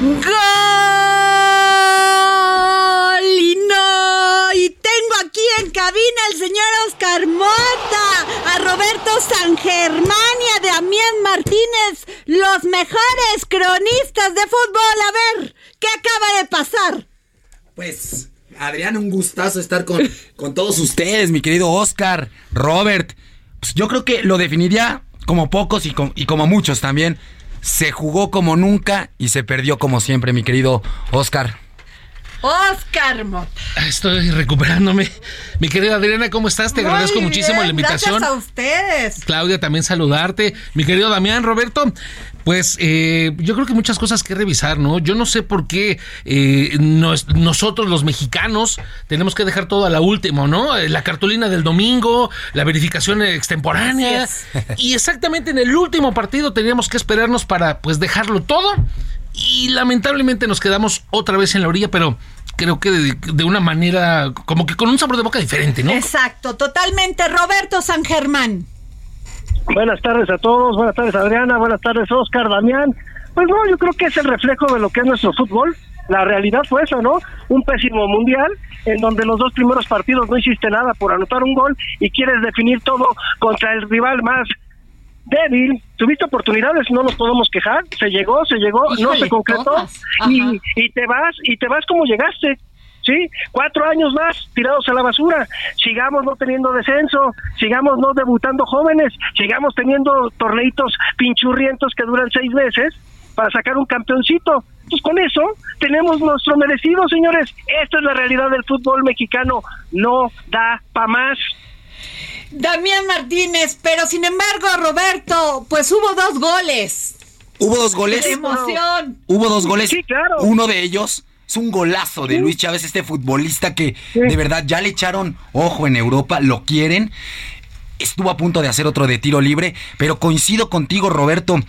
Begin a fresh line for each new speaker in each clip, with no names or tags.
¡Gol! Y tengo aquí en cabina al señor Oscar Mota, a Roberto San Germán y a Damián Martínez, los mejores cronistas de fútbol. A ver, ¿qué acaba de pasar?
Pues, Adrián, un gustazo estar con, con todos ustedes, mi querido Oscar, Robert. Pues yo creo que lo definiría como pocos y, y como muchos también. Se jugó como nunca y se perdió como siempre, mi querido Oscar.
Oscar Mota.
Estoy recuperándome. Mi querida Adriana, ¿cómo estás? Te
Muy
agradezco muchísimo la invitación.
Gracias a ustedes.
Claudia, también saludarte. Mi querido Damián, Roberto, pues eh, yo creo que muchas cosas que revisar, ¿no? Yo no sé por qué eh, nos- nosotros los mexicanos tenemos que dejar todo a la última, ¿no? Eh, La cartulina del domingo, la verificación extemporánea. Y exactamente en el último partido teníamos que esperarnos para pues dejarlo todo. Y lamentablemente nos quedamos otra vez en la orilla, pero creo que de, de una manera, como que con un sabor de boca diferente, ¿no?
Exacto, totalmente. Roberto San Germán.
Buenas tardes a todos, buenas tardes Adriana, buenas tardes Oscar, Damián. Pues no, yo creo que es el reflejo de lo que es nuestro fútbol. La realidad fue eso, ¿no? Un pésimo mundial en donde los dos primeros partidos no hiciste nada por anotar un gol y quieres definir todo contra el rival más débil. Tuviste oportunidades, no nos podemos quejar. Se llegó, se llegó, no
Híjole,
se concretó y te vas y te vas como llegaste. ¿Sí? Cuatro años más tirados a la basura. Sigamos no teniendo descenso, sigamos no debutando jóvenes, sigamos teniendo torneitos pinchurrientos que duran seis meses para sacar un campeoncito. Pues con eso tenemos nuestro merecido, señores. Esta es la realidad del fútbol mexicano. No da pa' más.
Damián Martínez, pero sin embargo, Roberto, pues hubo dos goles.
Hubo dos goles.
¡Qué emoción!
Hubo dos goles.
Sí, claro.
Uno de ellos es un golazo de Luis Chávez, este futbolista que de verdad ya le echaron ojo en Europa, lo quieren. Estuvo a punto de hacer otro de tiro libre, pero coincido contigo, Roberto.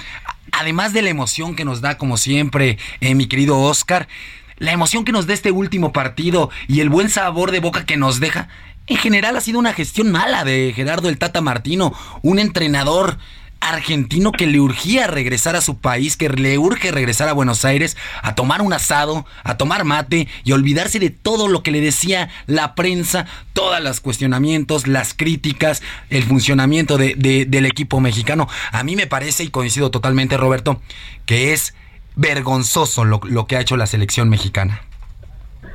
Además de la emoción que nos da, como siempre, eh, mi querido Oscar, la emoción que nos da este último partido y el buen sabor de boca que nos deja, en general ha sido una gestión mala de Gerardo el Tata Martino, un entrenador argentino que le urgía regresar a su país, que le urge regresar a Buenos Aires a tomar un asado, a tomar mate y olvidarse de todo lo que le decía la prensa, todos los cuestionamientos, las críticas, el funcionamiento de- de- del equipo mexicano. A mí me parece, y coincido totalmente Roberto, que es vergonzoso lo, lo que ha hecho la selección mexicana.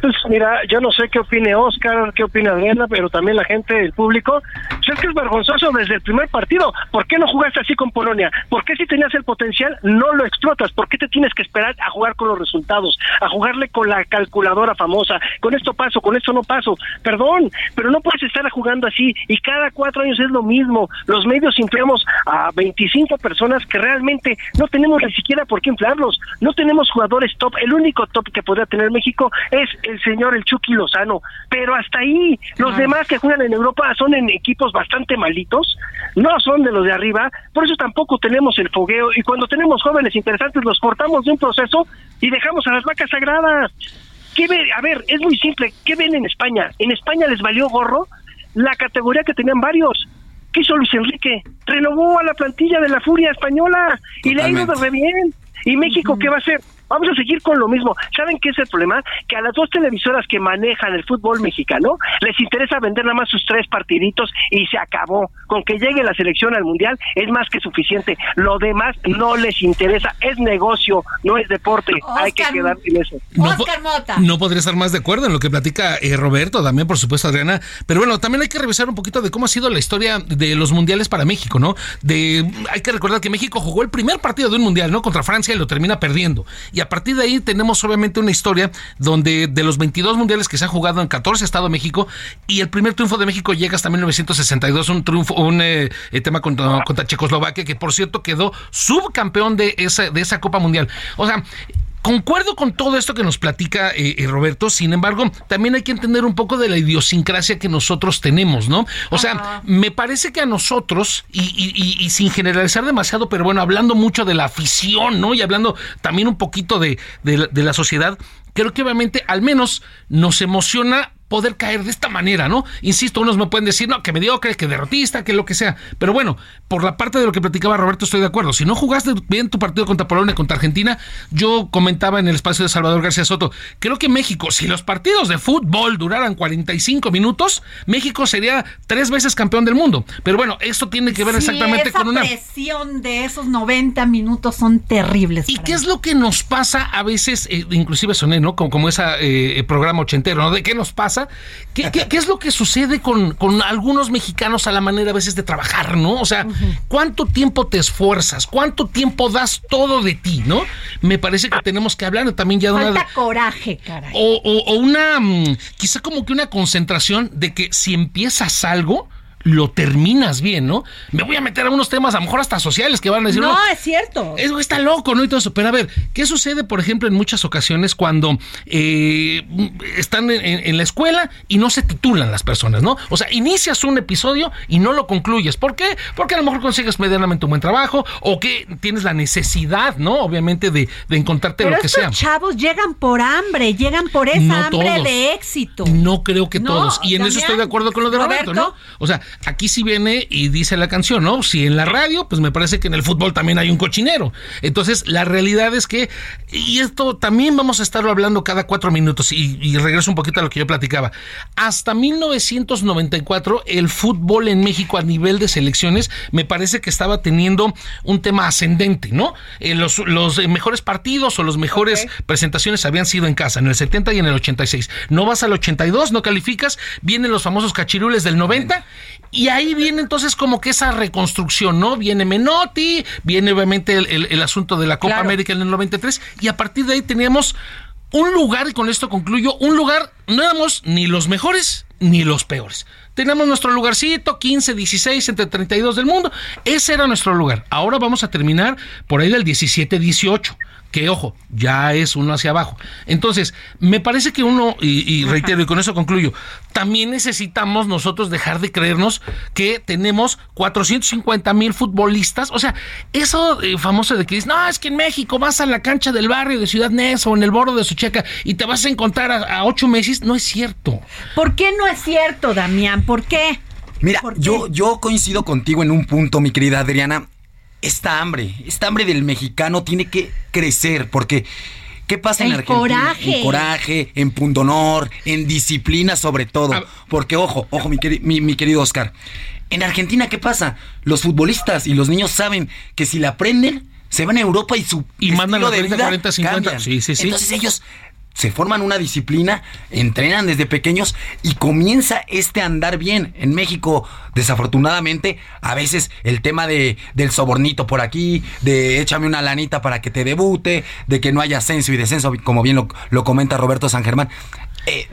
Pues mira, yo no sé qué opine Oscar, qué opina Adriana, pero también la gente, el público. Es que es vergonzoso desde el primer partido. ¿Por qué no jugaste así con Polonia? ¿Por qué si tenías el potencial no lo explotas? ¿Por qué te tienes que esperar a jugar con los resultados? A jugarle con la calculadora famosa. Con esto paso, con esto no paso. Perdón, pero no puedes estar jugando así. Y cada cuatro años es lo mismo. Los medios inflamos a 25 personas que realmente no tenemos ni siquiera por qué inflarlos. No tenemos jugadores top. El único top que podría tener México es el señor el Chucky Lozano, pero hasta ahí los demás que juegan en Europa son en equipos bastante malitos, no son de los de arriba, por eso tampoco tenemos el fogueo y cuando tenemos jóvenes interesantes los cortamos de un proceso y dejamos a las vacas sagradas. ¿qué ve? A ver, es muy simple. ¿Qué ven en España? En España les valió gorro la categoría que tenían varios. ¿Qué hizo Luis Enrique? Renovó a la plantilla de la Furia Española y le ha ido de re bien. ¿Y México qué va a hacer? Vamos a seguir con lo mismo. ¿Saben qué es el problema? Que a las dos televisoras que manejan el fútbol mexicano les interesa vender nada más sus tres partiditos y se acabó. Con que llegue la selección al mundial es más que suficiente. Lo demás no les interesa. Es negocio, no es deporte. Hay que quedar en eso.
No, no podría estar más de acuerdo en lo que platica eh, Roberto, también por supuesto Adriana. Pero bueno, también hay que revisar un poquito de cómo ha sido la historia de los mundiales para México, ¿no? De hay que recordar que México jugó el primer partido de un mundial, ¿no? Contra Francia y lo termina perdiendo. Y a partir de ahí tenemos obviamente una historia donde de los 22 mundiales que se han jugado en 14 Estado de México y el primer triunfo de México llega hasta 1962, un triunfo, un eh, eh, tema contra, contra, Checoslovaquia que por cierto quedó subcampeón de esa, de esa Copa Mundial. O sea, Concuerdo con todo esto que nos platica eh, eh, Roberto, sin embargo, también hay que entender un poco de la idiosincrasia que nosotros tenemos, ¿no? O sea, me parece que a nosotros, y, sin generalizar demasiado, pero bueno, hablando mucho de la afición, ¿no? Y hablando también un poquito de, de la sociedad, creo que obviamente al menos nos emociona poder caer de esta manera, ¿no? Insisto, unos me pueden decir, no, que mediocre, que derrotista, que lo que sea. Pero bueno, por la parte de lo que platicaba Roberto, estoy de acuerdo. Si no jugaste bien tu partido contra Polonia, contra Argentina, yo comentaba en el espacio de Salvador García Soto, creo que México, si los partidos de fútbol duraran 45 minutos, México sería tres veces campeón del mundo. Pero bueno, esto tiene que ver exactamente con una...
La presión de esos 90 minutos son terribles.
¿Y qué es lo que nos pasa a veces, eh, inclusive soné, ¿no? Como, como ese eh, programa ochentero, ¿no? ¿De qué nos pasa? ¿Qué, es lo que sucede con, algunos mexicanos a la manera a veces de trabajar, ¿no? O sea, ¿cuánto tiempo te esfuerzas? ¿Cuánto tiempo das todo de ti, ¿no? Me parece que tenemos que hablar también ya de
Falta coraje, caray.
O, o una, mm, quizá como que una concentración de que si empiezas algo, lo terminas bien, ¿no? Me voy a meter a unos temas, a lo mejor hasta sociales, que van a decir.
No, es cierto.
Eso está loco, ¿no? Y todo eso. Pero a ver, ¿qué sucede, por ejemplo, en muchas ocasiones cuando eh, están en, la escuela y no se titulan las personas, ¿no? O sea, inicias un episodio y no lo concluyes. ¿Por qué? Porque a lo mejor consigues medianamente un buen trabajo o que tienes la necesidad, ¿no? Obviamente de, encontrarte lo que sea.
Los chavos llegan por hambre, llegan por esa hambre de éxito.
No creo que todos. Y en eso estoy de acuerdo con lo de Roberto, ¿no? O sea, aquí sí viene y dice la canción, ¿no? Si en la radio, pues me parece que en el fútbol también hay un cochinero. Entonces, la realidad es que, y esto también vamos a estarlo hablando cada cuatro minutos, y, regreso un poquito a lo que yo platicaba. Hasta 1994, el fútbol en México a nivel de selecciones me parece que estaba teniendo un tema ascendente, ¿no? Eh, los, los mejores partidos o las mejores presentaciones habían sido en casa, en el 70 y en el 86. No vas al 82, no calificas, vienen los famosos cachirules del 90 y ahí viene entonces como que esa reconstrucción, ¿no? Viene Menotti, viene obviamente el, asunto de la Copa América en el 93 y a partir de ahí teníamos un lugar, y con esto concluyo, un lugar, no éramos ni los mejores ni los peores. Teníamos nuestro lugarcito, 15, 16, entre 32 del mundo. Ese era nuestro lugar. Ahora vamos a terminar por ahí del 17, 18 que ojo, ya es uno hacia abajo. Entonces, me parece que uno, y, reitero, y con eso concluyo, también necesitamos nosotros dejar de creernos que tenemos 450 mil futbolistas. O sea, eso eh, famoso de que dices, no, es que en México vas a la cancha del barrio de Ciudad Neza o en el borde de Sucheca y te vas a encontrar a, ocho meses. No es cierto.
¿Por qué no es cierto, Damián? ¿Por qué?
Mira, Yo, yo coincido contigo en un punto, mi querida Adriana esta hambre, esta hambre del mexicano tiene que crecer, porque ¿qué pasa en Argentina?
Coraje.
En coraje, en pundonor, en disciplina sobre todo. Porque, ojo, ojo, mi, querido Oscar, en Argentina, ¿qué pasa? Los futbolistas y los niños saben que si la aprenden, se van a Europa y su
y mandan los 30, 40, 50. Sí, sí, sí.
Entonces ellos se forman una disciplina, entrenan desde pequeños y comienza este andar bien. En México, desafortunadamente, a veces el tema de, del sobornito por aquí, de échame una lanita para que te debute, de que no haya ascenso y descenso, como bien lo, comenta Roberto San Germán. Eh,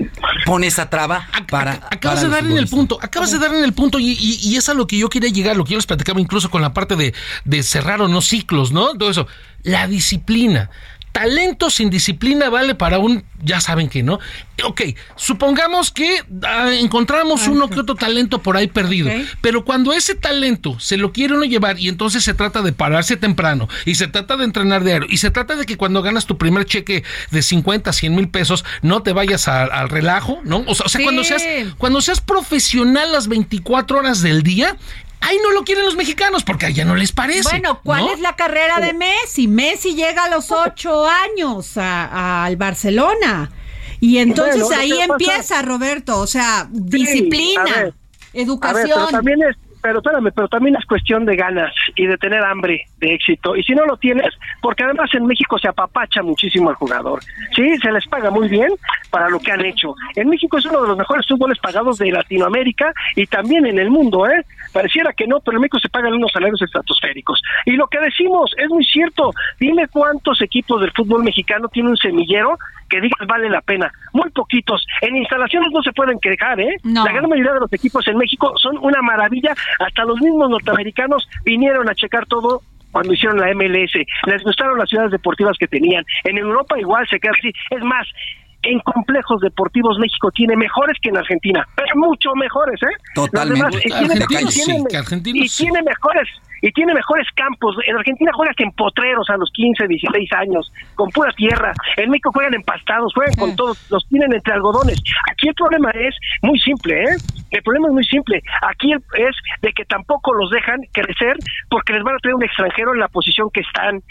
pone esa traba para.
Acabas de dar en el punto, acabas de dar en el punto, y, es a lo que yo quería llegar, lo que yo les platicaba incluso con la parte de, de cerrar o no ciclos, ¿no? Todo eso. La disciplina talento sin disciplina vale para un, ya saben que no. Ok, supongamos que ah, encontramos uno que otro talento por ahí perdido, pero cuando ese talento se lo quiere uno llevar y entonces se trata de pararse temprano y se trata de entrenar diario y se trata de que cuando ganas tu primer cheque de 50, 100 mil pesos no te vayas al relajo, ¿no? O sea, cuando, seas, cuando seas profesional las 24 horas del día, Ahí no lo quieren los mexicanos porque allá no les parece.
Bueno, ¿cuál es la carrera de Messi? Messi llega a los ocho años al Barcelona. Y entonces ahí empieza, Roberto, o sea, disciplina, educación.
pero también es, pero espérame, pero también es cuestión de ganas y de tener hambre de éxito. Y si no lo tienes, porque además en México se apapacha muchísimo al jugador. Sí, se les paga muy bien para lo que han hecho. En México es uno de los mejores fútboles pagados de Latinoamérica y también en el mundo, ¿eh? Pareciera que no, pero en México se pagan unos salarios estratosféricos. Y lo que decimos es muy cierto. Dime cuántos equipos del fútbol mexicano tienen un semillero que digas vale la pena. Muy poquitos. En instalaciones no se pueden quejar, ¿eh? La gran mayoría de los equipos en México son una maravilla. Hasta los mismos norteamericanos vinieron a checar todo cuando hicieron la MLS. Les gustaron las ciudades deportivas que tenían. En Europa igual se queda así. Es más, en complejos deportivos México tiene mejores que en Argentina, pero mucho mejores, ¿eh?
Totalmente.
y, tiene, y tiene mejores y tiene mejores campos. En Argentina juegas en potreros a los 15, 16 años, con pura tierra. En México juegan empastados, juegan con todos, los tienen entre algodones. Aquí el problema es muy simple, ¿eh? El problema es muy simple. Aquí es de que tampoco los dejan crecer porque les van a traer un extranjero en la posición que están.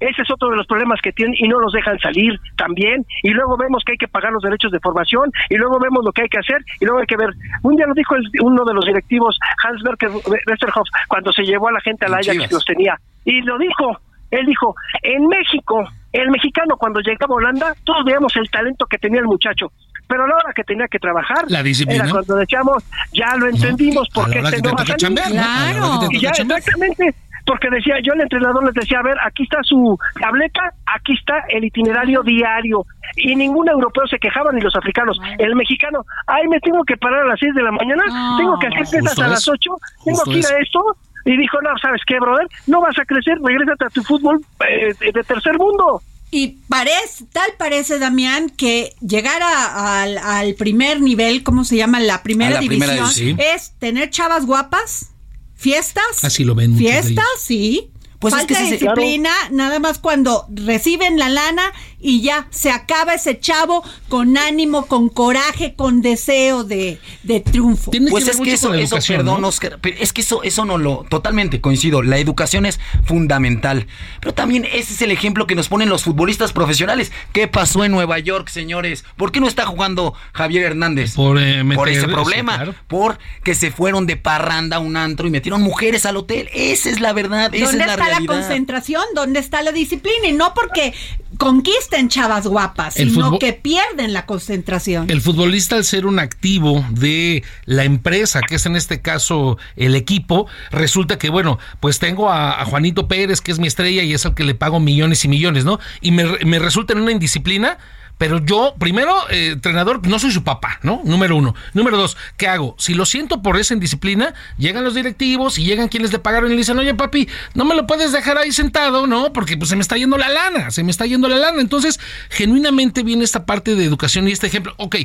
Ese es otro de los problemas que tienen y no los dejan salir también. Y luego vemos que hay que pagar los derechos de formación y luego vemos lo que hay que hacer y luego hay que ver. Un día lo dijo uno de los directivos, Hans Berger Westerhoff, cuando se llevó a la gente a la Ajax que los tenía. Y lo dijo, él dijo, en México, el mexicano cuando llegaba a Holanda, todos veíamos el talento que tenía el muchacho. Pero a la hora que tenía que trabajar,
la disciplina.
era cuando decíamos, ya lo entendimos, porque este no va a salir.
Claro.
Y ya exactamente, porque decía, yo el entrenador les decía, a ver, aquí está su tableta, aquí está el itinerario diario. Y ningún europeo se quejaba, ni los africanos. El mexicano, ay, me tengo que parar a las 6 de la mañana, tengo que hacer pesas a las 8, tengo que ir a esto. Y dijo, no, ¿sabes qué, brother? No vas a crecer, regrésate a tu fútbol eh, de tercer mundo.
Y parece, tal parece, Damián, que llegar a, al, primer nivel, ¿cómo se llama? La primera, división, es tener chavas guapas, fiestas.
Así lo ven.
Fiestas, sí. Pues Falta es que disciplina, nada más cuando reciben la lana y ya se acaba ese chavo con ánimo, con coraje, con deseo de, triunfo.
pues es que eso, perdón, Oscar, es que eso, eso no lo, totalmente coincido, la educación es fundamental, pero también ese es el ejemplo que nos ponen los futbolistas profesionales. ¿Qué pasó en Nueva York, señores? ¿Por qué no está jugando Javier Hernández?
Por, eh,
ese problema, por que se fueron de parranda a un antro y metieron mujeres al hotel. Esa es la verdad, esa es la
la concentración? ¿Dónde está la disciplina? Y no porque chavas guapas, sino que pierden la concentración.
El futbolista, al ser un activo de la empresa, que es en este caso el equipo, resulta que, bueno, pues tengo a, Juanito Pérez, que es mi estrella y es al que le pago millones y millones, ¿no? Y me, me resulta en una indisciplina pero yo, primero, eh, entrenador, no soy su papá, ¿no? Número uno. Número dos, ¿qué hago? Si lo siento por esa indisciplina, llegan los directivos y llegan quienes le pagaron y le dicen, oye, papi, no me lo puedes dejar ahí sentado, ¿no? Porque pues se me está yendo la lana, se me está yendo la lana. Entonces, genuinamente viene esta parte de educación y este ejemplo. Ok,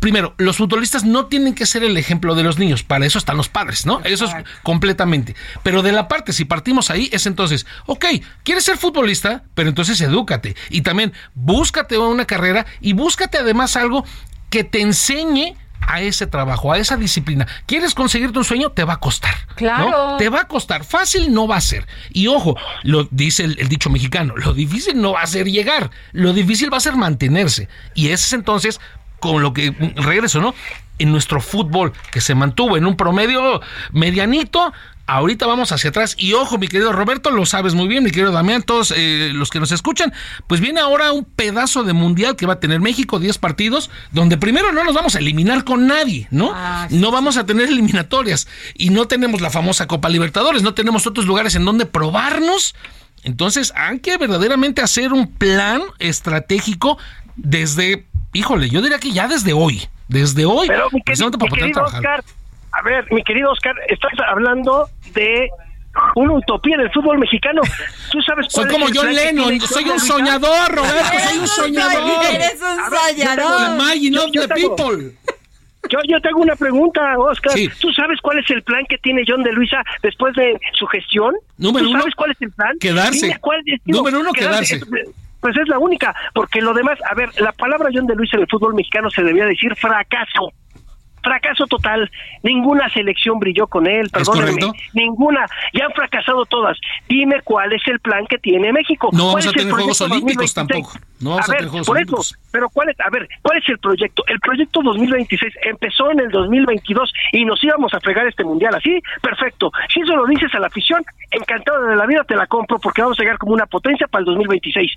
primero, los futbolistas no tienen que ser el ejemplo de los niños, para eso están los padres, ¿no? Eso es completamente. Pero de la parte, si partimos ahí, es entonces, ok, quieres ser futbolista, pero entonces edúcate. Y también búscate una carrera y búscate además algo que te enseñe a ese trabajo, a esa disciplina. ¿Quieres conseguirte un sueño? Te va a costar.
Claro.
Te va a costar. Fácil no va a ser. Y ojo, lo dice el, el, dicho mexicano, lo difícil no va a ser llegar, lo difícil va a ser mantenerse. Y ese es entonces con lo que regreso, ¿no? En nuestro fútbol, que se mantuvo en un promedio medianito, ahorita vamos hacia atrás. Y ojo, mi querido Roberto, lo sabes muy bien, mi querido Damián, todos eh, los que nos escuchan, pues viene ahora un pedazo de mundial que va a tener México, 10 partidos, donde primero no nos vamos a eliminar con nadie, ¿no? Ah, no vamos a tener eliminatorias y no tenemos la famosa Copa Libertadores, no tenemos otros lugares en donde probarnos. Entonces, hay que verdaderamente hacer un plan estratégico desde híjole, yo diría que ya desde hoy, desde hoy,
Pero, mi, querido, Oscar, a ver, mi querido Oscar, estás hablando de una utopía del fútbol mexicano. Tú sabes
Soy
cuál
como
es el
John Lennon, soy un soñador, Roberto, soy un
Eres un
soñador.
soñ- Eres un soñador.
Imagine
Yo-
of
yo
the
tengo-
people.
Yo, yo tengo una pregunta, Oscar.
Sí.
¿Tú sabes cuál es el plan que tiene John de Luisa después de su gestión?
Número
¿Tú
uno,
sabes cuál es el plan?
quedarse.
Dime cuál es, digo,
Número uno, quedarse.
Pues es la única, porque lo demás, a ver, la palabra John de Luisa en el fútbol mexicano se debía decir fracaso. Fracaso total. Ninguna selección brilló con él, perdónenme. Ninguna. Ya han fracasado todas. Dime cuál es el plan que tiene México.
No
¿Cuál
vamos a tener Juegos
proyecto
Olímpicos
2026?
tampoco. No vamos a
ver,
tener Juegos
por
Olímpicos.
Eso, pero ¿cuál es? A ver, ¿cuál es el proyecto? El proyecto 2026 empezó en el 2022 y nos íbamos a fregar este mundial así, perfecto. Si eso lo dices a la afición, encantado de la vida te la compro porque vamos a llegar como una potencia para el 2026.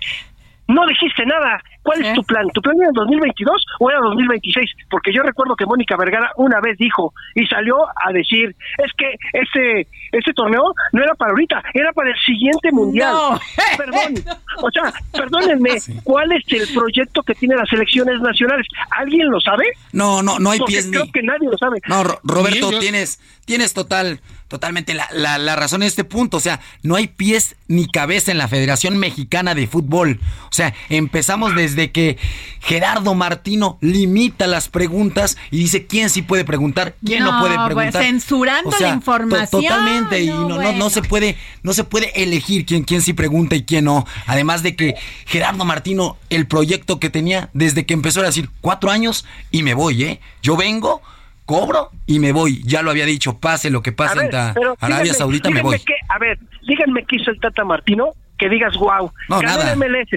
No dijiste nada. ¿Cuál es tu plan? ¿Tu plan era el 2022 o era 2026? Porque yo recuerdo que Mónica Vergara una vez dijo y salió a decir, es que este este torneo no era para ahorita, era para el siguiente mundial.
No.
Perdón. O sea, perdónenme, ¿cuál es el proyecto que tienen las selecciones nacionales? ¿Alguien lo sabe?
No, no, no hay
Porque
pies
creo
ni.
que nadie lo sabe.
No, Ro- Roberto,
yo-
tienes, tienes total, totalmente la, la, la razón en este punto. O sea, no hay pies ni cabeza en la Federación Mexicana de Fútbol. O sea, empezamos desde que Gerardo Martino limita las preguntas y dice quién sí puede preguntar, quién no,
No,
puede
pues,
preguntar.
censurando la
to-
información,
totalmente, y
no,
no, no,
bueno.
no se puede, no se puede elegir quién, quién sí pregunta y quién no. Además de que Gerardo Martino, el proyecto que tenía desde que empezó a decir cuatro años y me voy, ¿eh? Yo vengo, cobro y me voy. Ya lo había dicho, pase lo que pase
ver,
en ta- Arabia
díganme-
Saudita, me voy.
qué- a ver, díganme qué hizo el Tata Martino, que digas wow.
No,
Ganó
nada.
el MLS.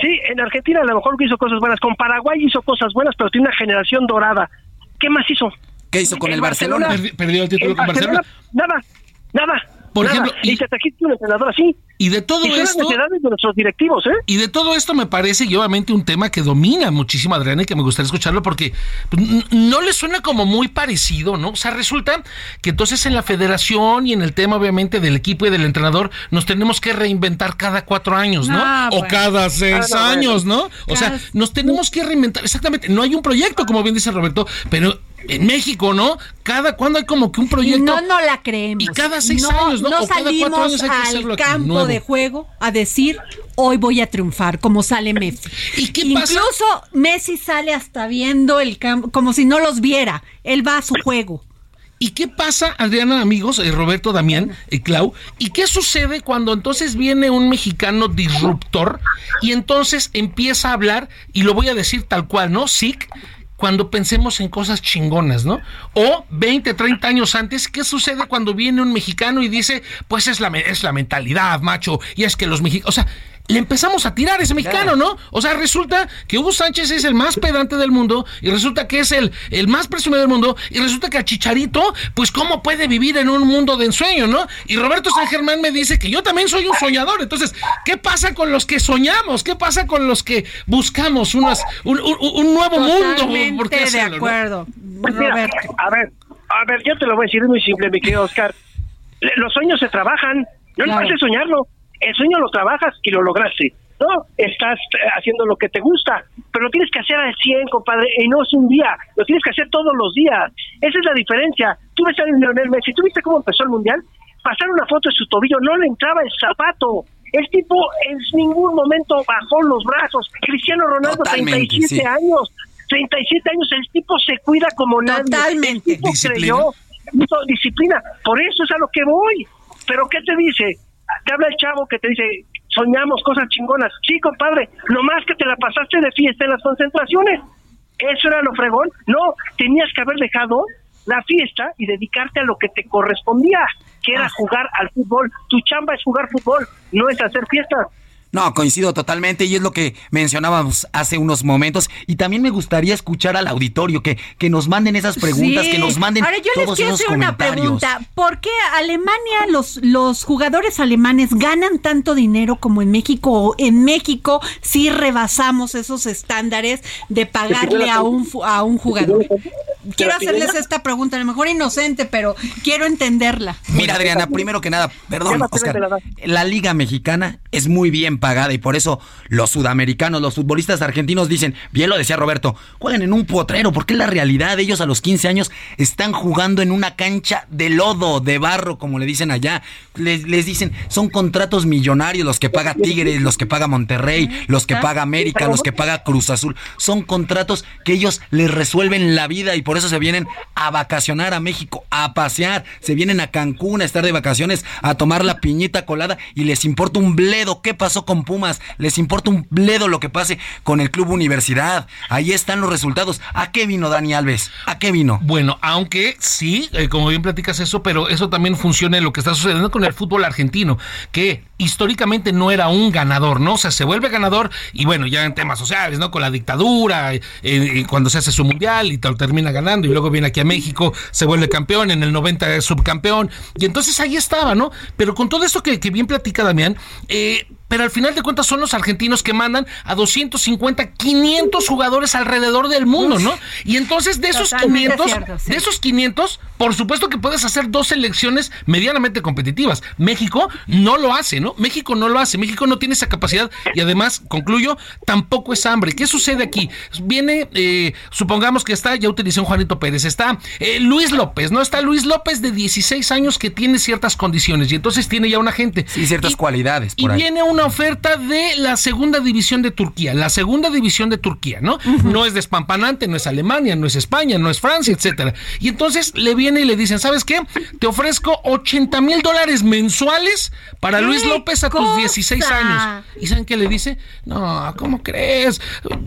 Sí, en Argentina a lo mejor hizo cosas buenas, con Paraguay hizo cosas buenas, pero tiene una generación dorada. ¿Qué más hizo?
¿Qué hizo con
En
el Barcelona?
Perdi- perdió el título
En
con Barcelona.
Nada, nada.
Por
nada.
ejemplo, y-
y te trajiste un entrenador así.
Y de todo
y
esto,
necesidades de nuestros directivos, ¿eh?
y de todo esto me parece y obviamente un tema que domina muchísimo a Adriana y que me gustaría escucharlo porque pues, no le suena como muy parecido, ¿no? O sea, resulta que entonces en la federación y en el tema obviamente del equipo y del entrenador nos tenemos que reinventar cada cuatro años, ¿no?
No,
o cada seis
Ah, no,
años, ¿no? O sea, nos tenemos que reinventar, exactamente, no hay un proyecto, como bien dice Roberto, pero en México, ¿no? Cada cuando hay como que un proyecto...
No, no la creemos.
Y cada seis años, ¿no? O cada
salimos
años hay que
al campo
nuevo.
de juego a decir, hoy voy a triunfar, como sale Messi.
¿Y qué
Incluso
pasa?
Messi sale hasta viendo el campo, como si no los viera. Él va a su juego.
¿Y qué pasa, Adriana, amigos, eh, Roberto, Damián, eh, Clau? ¿Y qué sucede cuando entonces viene un mexicano disruptor y entonces empieza a hablar, y lo voy a decir tal cual, ¿no? SIC, cuando pensemos en cosas chingonas, ¿no? O 20, 30 años antes, ¿qué sucede cuando viene un mexicano y dice, pues es la, es la mentalidad, macho, y es que los mexicanos, o sea, le empezamos a tirar a ese mexicano, ¿no? O sea, resulta que Hugo Sánchez es el más pedante del mundo y resulta que es el, el más presumido del mundo y resulta que a Chicharito, pues cómo puede vivir en un mundo de ensueño, ¿no? Y Roberto San Germán me dice que yo también soy un soñador. Entonces, ¿qué pasa con los que soñamos? ¿Qué pasa con los que buscamos unas, un, un- un nuevo mundo?
Totalmente
¿Por qué
de
hacerlo, no?
acuerdo,
Pues mira,
Roberto.
a ver, a ver, yo te lo voy a decir, es muy simple, mi querido Oscar. Los sueños se trabajan, no
Claro.
es fácil soñarlo. El sueño lo trabajas y lo lograste. No, estás eh, haciendo lo que te gusta, pero lo tienes que hacer al 100, compadre, y no es un día, lo tienes que hacer todos los días. Esa es la diferencia. Tú ves a Lionel Messi, ¿tú viste cómo empezó el Mundial? Pasar una foto de su tobillo, no le entraba el zapato. El tipo en ningún momento bajó los brazos. Cristiano Ronaldo,
Totalmente,
37
sí.
años. 37 años, el tipo se cuida como nadie.
Totalmente.
El tipo
Disciplina.
creyó, disciplina. Por eso es a lo que voy. Pero ¿qué te dice? Te habla el chavo que te dice, soñamos cosas chingonas. Sí, compadre, nomás que te la pasaste de fiesta en las concentraciones. Eso era lo fregón. No, tenías que haber dejado la fiesta y dedicarte a lo que te correspondía, que era jugar al fútbol. Tu chamba es jugar fútbol, no es hacer fiestas.
No, coincido totalmente y es lo que mencionábamos hace unos momentos. Y también me gustaría escuchar al auditorio que, que nos manden esas preguntas,
Sí.
que nos manden
Ahora yo les quiero hacer una pregunta. ¿Por qué Alemania, los, los jugadores alemanes ganan tanto dinero como en México? ¿O en México sí rebasamos esos estándares de pagarle a un, a un jugador? quiero hacerles esta pregunta, a lo mejor inocente, pero quiero entenderla.
Mira, Adriana, primero que nada, perdón, Oscar, la Liga Mexicana es muy bien pagada y por eso los sudamericanos, los futbolistas argentinos dicen, bien lo decía Roberto, juegan en un potrero, porque es la realidad. Ellos a los 15 años están jugando en una cancha de lodo, de barro, como le dicen allá. Les, les dicen, son contratos millonarios los que paga Tigres, los que paga Monterrey, los que paga América, los que paga Cruz Azul. Son contratos que ellos les resuelven la vida y por eso se vienen a vacacionar a México, a pasear, se vienen a Cancún a estar de vacaciones, a tomar la piñita colada y les importa un bledo qué pasó con Pumas, les importa un bledo lo que pase con el Club Universidad. Ahí están los resultados. ¿A qué vino Dani Alves? ¿A qué vino?
Bueno, aunque sí, eh, como bien platicas eso, pero eso también funciona en lo que está sucediendo con el fútbol argentino, que históricamente no era un ganador, ¿no? O sea, se vuelve ganador y bueno, ya en temas sociales, ¿no? Con la dictadura, eh, cuando se hace su mundial y tal, termina ganando y luego viene aquí a México, se vuelve campeón, en el 90 es subcampeón y entonces ahí estaba, ¿no? Pero con todo esto que, que bien platica Damián, eh, pero al final de cuentas son los argentinos que mandan a 250, 500 jugadores alrededor del mundo, ¿no? Y entonces de esos 500, de esos 500, por supuesto que puedes hacer dos selecciones medianamente competitivas. México no lo hace, ¿no? México no lo hace, México no tiene esa capacidad y además, concluyo, tampoco es hambre. ¿Qué sucede aquí? Viene, eh, supongamos que está, ya utilicé un Juanito Pérez, está eh, Luis López, ¿no? Está Luis López de 16 años que tiene ciertas condiciones y entonces tiene ya una gente.
Sí, ciertas cualidades.
y viene una oferta de la segunda división de Turquía, la segunda división de Turquía, ¿no? No es despampanante, no es Alemania, no es España, no es Francia, etcétera. Y entonces le viene y le dicen, ¿sabes qué? Te ofrezco 80 mil dólares mensuales para Luis López a tus 16 años. ¿Y saben qué le dice? No, ¿cómo crees?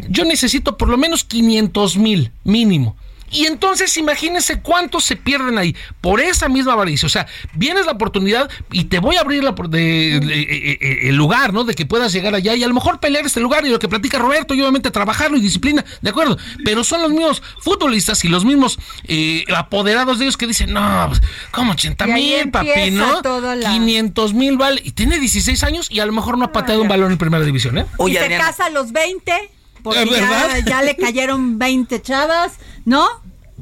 Yo necesito por lo menos 500 mil mínimo. Y entonces imagínense cuántos se pierden ahí por esa misma avaricia. O sea, vienes la oportunidad y te voy a abrir la, de, eh, eh, el lugar, ¿no? De que puedas llegar allá y a lo mejor pelear este lugar y lo que platica Roberto y obviamente trabajarlo y disciplina, ¿de acuerdo? Pero son los mismos futbolistas y los mismos eh, apoderados de ellos que dicen, no, pues, como 80 mil, papi, ¿no? 500 mil, vale. Y tiene 16 años y a lo mejor no ha pateado un balón en primera división, ¿eh?
y se casa a los 20 porque ya, ya, le cayeron 20 chavas, ¿no?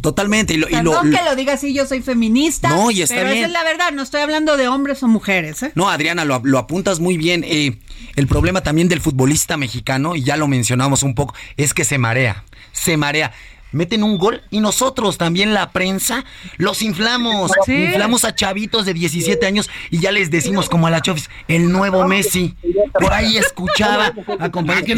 Totalmente. Y lo,
Perdón que lo diga así, yo soy feminista. No, y está pero bien. Esa es la verdad, no estoy hablando de hombres o mujeres. ¿eh?
No, Adriana, lo, lo apuntas muy bien. Eh, el problema también del futbolista mexicano, y ya lo mencionamos un poco, es que se marea. Se marea meten un gol y nosotros también la prensa los inflamos. Inflamos a chavitos de 17 años y ya les decimos como a la Chofis, el nuevo Messi. Por ahí escuchaba a compañeros.
¿Que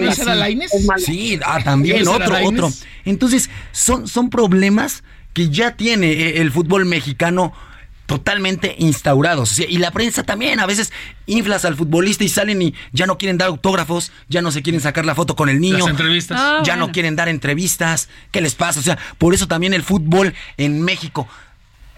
no será, Laines?
Sí, ah, también, otro, otro. Entonces, son, son problemas que ya tiene eh, el fútbol mexicano totalmente instaurados. y la prensa también, a veces inflas al futbolista y salen y ya no quieren dar autógrafos, ya no se quieren sacar la foto con el niño.
entrevistas.
ya no quieren dar entrevistas. ¿Qué les pasa? O sea, por eso también el fútbol en México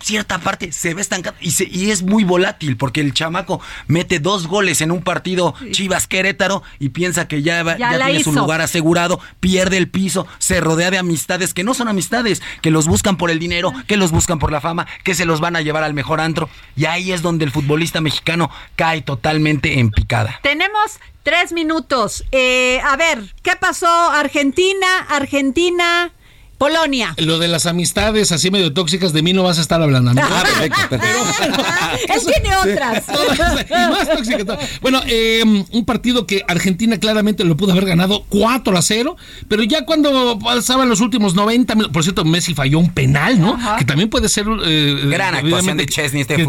cierta parte se ve estancado y, y es muy volátil porque el chamaco mete dos goles en un partido Chivas Querétaro y piensa que ya, ya, tiene su lugar asegurado, pierde el piso, se rodea de amistades que no son amistades, que los buscan por el dinero, que los buscan por la fama, que se los van a llevar al mejor antro y ahí es donde el futbolista mexicano cae totalmente en picada.
Tenemos tres minutos. Eh, a ver, ¿qué pasó? Argentina, Argentina Polonia.
Lo de las amistades así medio tóxicas de mí no vas a estar hablando.
Ah, perfecto. Él tiene otras.
más tóxicas. Bueno, em, un partido que Argentina claramente lo pudo haber ganado 4 a 0, pero ya cuando pasaban los últimos 90 minutos, por cierto, Messi falló un penal, ¿no? Que también puede ser...
Eh, Gran actuación de Chesney, este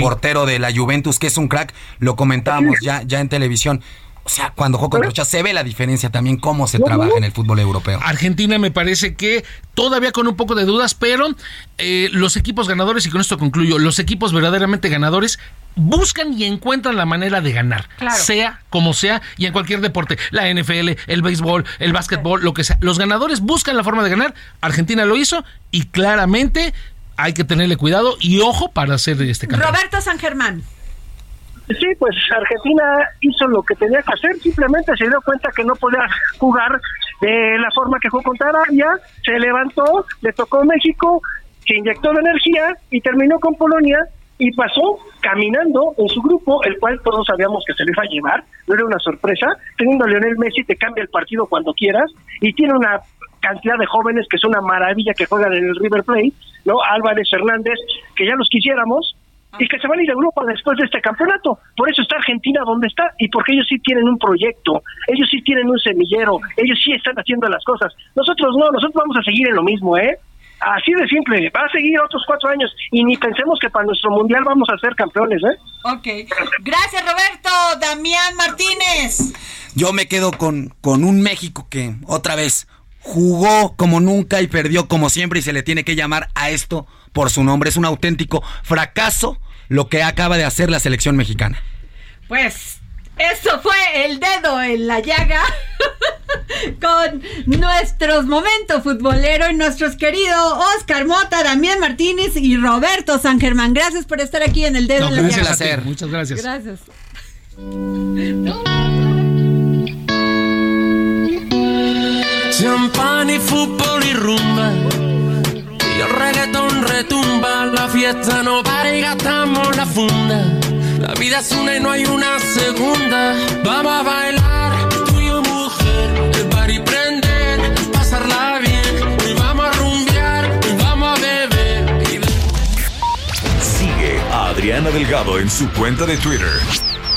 portero de la Juventus, que es un crack, lo comentábamos ya, ya en televisión. O sea, cuando juega contra Rocha se ve la diferencia también cómo se trabaja en el fútbol europeo.
Argentina me parece que todavía con un poco de dudas, pero eh, los equipos ganadores, y con esto concluyo, los equipos verdaderamente ganadores buscan y encuentran la manera de ganar, sea como sea, y en cualquier deporte, la NFL, el béisbol, el básquetbol, lo que sea. Los ganadores buscan la forma de ganar. Argentina lo hizo y claramente hay que tenerle cuidado y ojo para hacer este campeón.
Roberto San Germán.
Sí, pues Argentina hizo lo que tenía que hacer, simplemente se dio cuenta que no podía jugar de la forma que jugó contra Arabia, se levantó, le tocó México, se inyectó la energía y terminó con Polonia y pasó caminando en su grupo, el cual todos sabíamos que se le iba a llevar, no era una sorpresa, teniendo a Lionel Messi te cambia el partido cuando quieras y tiene una cantidad de jóvenes que es una maravilla que juegan en el River Plate, ¿no? Álvarez, Hernández, que ya los quisiéramos, y que se van a ir a Europa después de este campeonato. Por eso está Argentina donde está y porque ellos sí tienen un proyecto, ellos sí tienen un semillero, ellos sí están haciendo las cosas. Nosotros no, nosotros vamos a seguir en lo mismo, ¿eh? Así de simple, va a seguir otros cuatro años y ni pensemos que para nuestro mundial vamos a ser campeones, ¿eh?
Ok. Gracias, Roberto. Damián Martínez.
Yo me quedo con, con un México que otra vez jugó como nunca y perdió como siempre y se le tiene que llamar a esto por su nombre. Es un auténtico fracaso lo que acaba de hacer la selección mexicana.
Pues eso fue el dedo en la llaga con nuestros momentos futboleros y nuestros queridos Oscar Mota, Damián Martínez y Roberto San Germán. Gracias por estar aquí en el dedo en la llaga.
Muchas gracias.
Gracias.
Champán y fútbol y rumba. El reggaetón retumba. La fiesta no para y gastamos la funda. La vida es una y no hay una segunda. Vamos a bailar, tú y mujer. El party prender, pasarla bien. Y vamos a rumbear, y vamos a beber.
Sigue a Adriana Delgado en su cuenta de Twitter.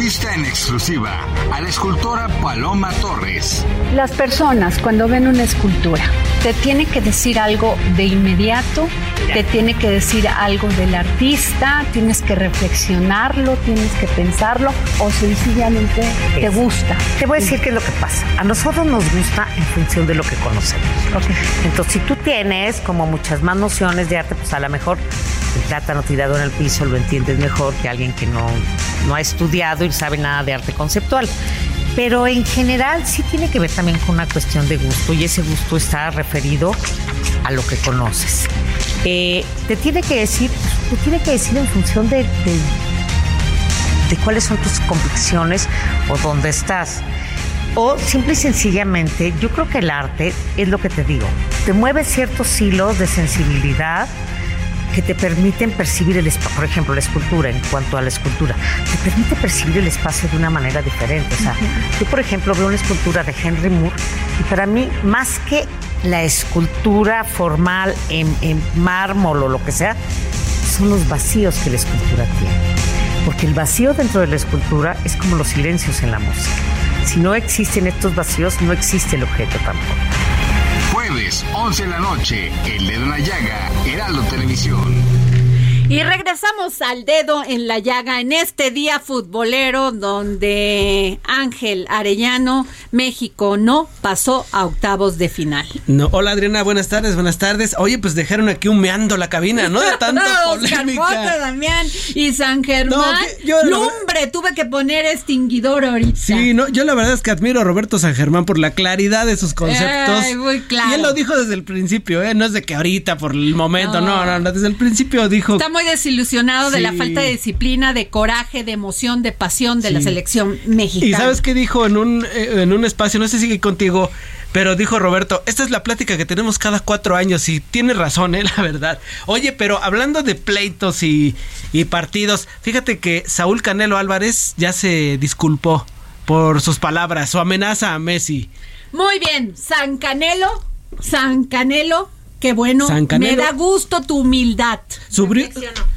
entrevista en exclusiva a la escultora Paloma Torres.
Las personas cuando ven una escultura te tiene que decir algo de inmediato, te tiene que decir algo del artista, tienes que reflexionarlo, tienes que pensarlo o sencillamente te gusta.
Te voy a decir qué es lo que pasa. A nosotros nos gusta en función de lo que conocemos. Entonces, si tú tienes como muchas más nociones de arte, pues a lo mejor el plátano tirado en el piso lo entiendes mejor que alguien que no, no ha estudiado y sabe nada de arte conceptual. Pero en general sí tiene que ver también con una cuestión de gusto y ese gusto está referido a lo que conoces. Eh, te tiene que decir, te tiene que decir en función de, de, de cuáles son tus convicciones o dónde estás. O simple y sencillamente, yo creo que el arte es lo que te digo, te mueve ciertos hilos de sensibilidad que te permiten percibir el espacio, por ejemplo, la escultura, en cuanto a la escultura, te permite percibir el espacio de una manera diferente. O sea, yo, por ejemplo, veo una escultura de Henry Moore y para mí, más que la escultura formal en, en mármol o lo que sea, son los vacíos que la escultura tiene. Porque el vacío dentro de la escultura es como los silencios en la música. Si no existen estos vacíos, no existe el objeto tampoco.
Jueves, 11 de la noche, El Dedo en la Llaga, Heraldo Televisión.
Y regresamos al dedo en la llaga en este día futbolero donde Ángel Arellano, México no pasó a octavos de final.
No, hola Adriana, buenas tardes, buenas tardes. Oye, pues dejaron aquí humeando la cabina, ¿no? De tanta polémica.
Damián y San Germán. lumbre, tuve que poner extinguidor ahorita.
Sí, no, yo la verdad es que admiro a Roberto San Germán por la claridad de sus conceptos.
muy claro.
Y él lo dijo desde el principio, ¿eh? No es de que ahorita por el momento, no, no, no desde el principio dijo
desilusionado de la falta de disciplina, de coraje, de emoción, de pasión de la selección mexicana.
Y sabes qué dijo en un, eh, en un espacio, no sé si contigo, pero dijo Roberto, esta es la plática que tenemos cada cuatro años y tiene razón, ¿eh? la verdad. Oye, pero hablando de pleitos y, y partidos, fíjate que Saúl Canelo Álvarez ya se disculpó por sus palabras, su amenaza a Messi.
Muy bien, San Canelo, San Canelo Qué bueno, me da gusto tu humildad.
Subió,